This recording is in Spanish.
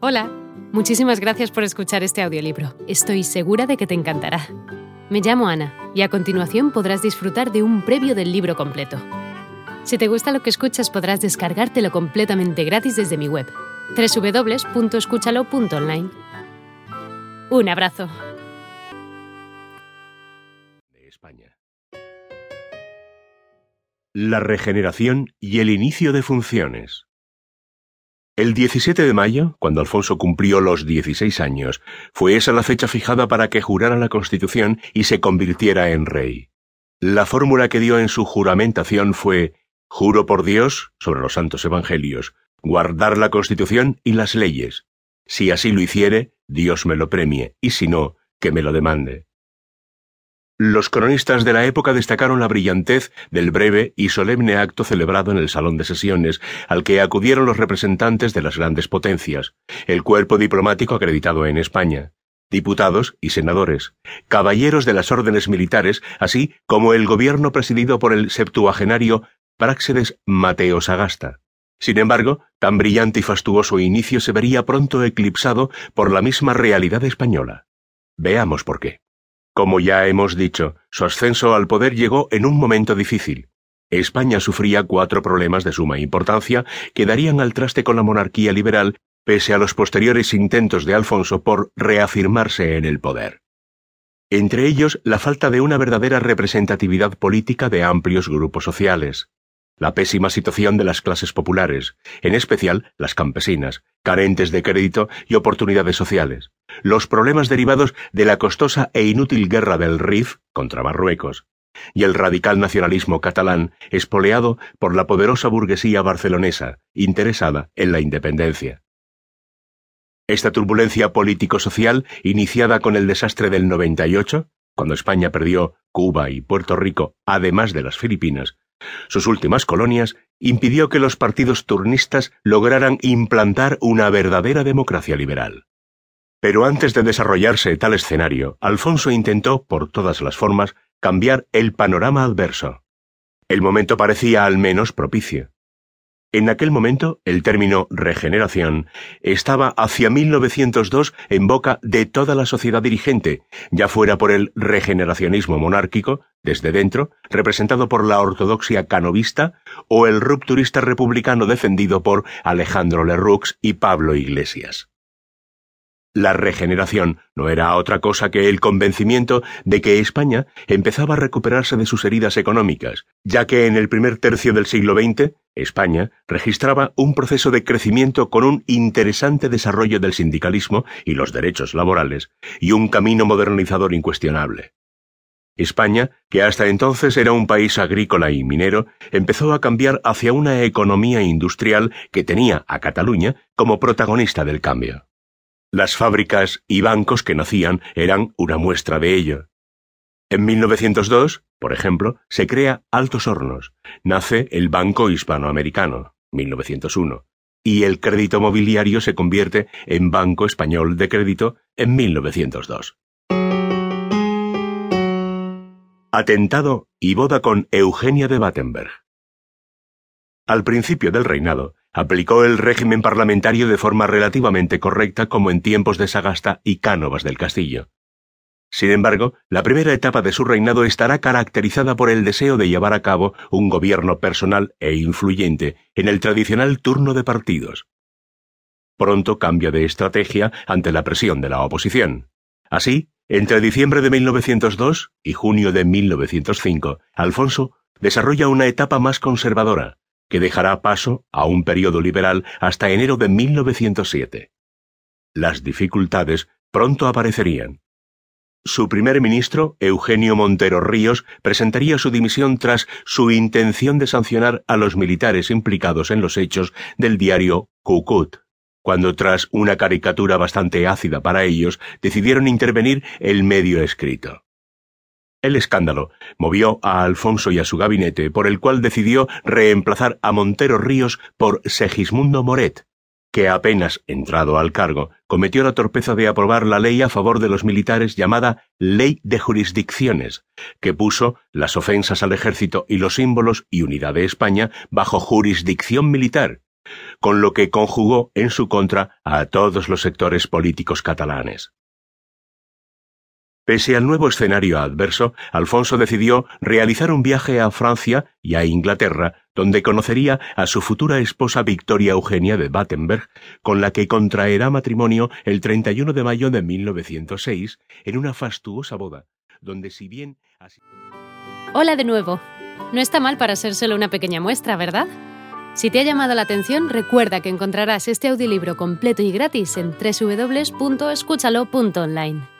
Hola, muchísimas gracias por escuchar este audiolibro. Estoy segura de que te encantará. Me llamo Ana y a continuación podrás disfrutar de un previo del libro completo. Si te gusta lo que escuchas podrás descargártelo completamente gratis desde mi web, www.escúchalo.online. Un abrazo. de España. La regeneración y el inicio de funciones. El 17 de mayo, cuando Alfonso cumplió los 16 años, fue esa la fecha fijada para que jurara la Constitución y se convirtiera en rey. La fórmula que dio en su juramentación fue Juro por Dios, sobre los santos evangelios, guardar la Constitución y las leyes. Si así lo hiciere, Dios me lo premie, y si no, que me lo demande. Los cronistas de la época destacaron la brillantez del breve y solemne acto celebrado en el Salón de Sesiones, al que acudieron los representantes de las grandes potencias, el cuerpo diplomático acreditado en España, diputados y senadores, caballeros de las órdenes militares, así como el gobierno presidido por el septuagenario Práxedes Mateo Sagasta. Sin embargo, tan brillante y fastuoso inicio se vería pronto eclipsado por la misma realidad española. Veamos por qué. Como ya hemos dicho, su ascenso al poder llegó en un momento difícil. España sufría cuatro problemas de suma importancia que darían al traste con la monarquía liberal pese a los posteriores intentos de Alfonso por reafirmarse en el poder. Entre ellos, la falta de una verdadera representatividad política de amplios grupos sociales, la pésima situación de las clases populares, en especial las campesinas, carentes de crédito y oportunidades sociales, los problemas derivados de la costosa e inútil guerra del Rif contra Marruecos, y el radical nacionalismo catalán espoleado por la poderosa burguesía barcelonesa, interesada en la independencia. Esta turbulencia político-social, iniciada con el desastre del 98, cuando España perdió Cuba y Puerto Rico, además de las Filipinas, sus últimas colonias, impidió que los partidos turnistas lograran implantar una verdadera democracia liberal. Pero antes de desarrollarse tal escenario, Alfonso intentó, por todas las formas, cambiar el panorama adverso. El momento parecía al menos propicio. En aquel momento, el término regeneración estaba hacia 1902 en boca de toda la sociedad dirigente, ya fuera por el regeneracionismo monárquico, desde dentro, representado por la ortodoxia canovista, o el rupturista republicano defendido por Alejandro Lerroux y Pablo Iglesias. La regeneración no era otra cosa que el convencimiento de que España empezaba a recuperarse de sus heridas económicas, ya que en el primer tercio del siglo XX España registraba un proceso de crecimiento con un interesante desarrollo del sindicalismo y los derechos laborales, y un camino modernizador incuestionable. España, que hasta entonces era un país agrícola y minero, empezó a cambiar hacia una economía industrial que tenía a Cataluña como protagonista del cambio. Las fábricas y bancos que nacían eran una muestra de ello. En 1902, por ejemplo, se crea Altos Hornos, nace el Banco Hispanoamericano, 1901, y el crédito mobiliario se convierte en Banco Español de Crédito en 1902. Atentado y boda con Eugenia de Battenberg. Al principio del reinado, aplicó el régimen parlamentario de forma relativamente correcta como en tiempos de Sagasta y Cánovas del Castillo. Sin embargo, la primera etapa de su reinado estará caracterizada por el deseo de llevar a cabo un gobierno personal e influyente en el tradicional turno de partidos. Pronto cambia de estrategia ante la presión de la oposición. Así, entre diciembre de 1902 y junio de 1905, Alfonso desarrolla una etapa más conservadora, que dejará paso a un periodo liberal hasta enero de 1907. Las dificultades pronto aparecerían. Su primer ministro, Eugenio Montero Ríos, presentaría su dimisión tras su intención de sancionar a los militares implicados en los hechos del diario Cucut, cuando tras una caricatura bastante ácida para ellos decidieron intervenir el medio escrito. El escándalo movió a Alfonso y a su gabinete, por el cual decidió reemplazar a Montero Ríos por Segismundo Moret, que apenas entrado al cargo, cometió la torpeza de aprobar la ley a favor de los militares llamada Ley de Jurisdicciones, que puso las ofensas al ejército y los símbolos y unidad de España bajo jurisdicción militar, con lo que conjugó en su contra a todos los sectores políticos catalanes. Pese al nuevo escenario adverso, Alfonso decidió realizar un viaje a Francia y a Inglaterra, donde conocería a su futura esposa Victoria Eugenia de Battenberg, con la que contraerá matrimonio el 31 de mayo de 1906 en una fastuosa boda, donde si bien... Hola de nuevo. No está mal para ser solo una pequeña muestra, ¿verdad? Si te ha llamado la atención, recuerda que encontrarás este audiolibro completo y gratis en www.escúchalo.online.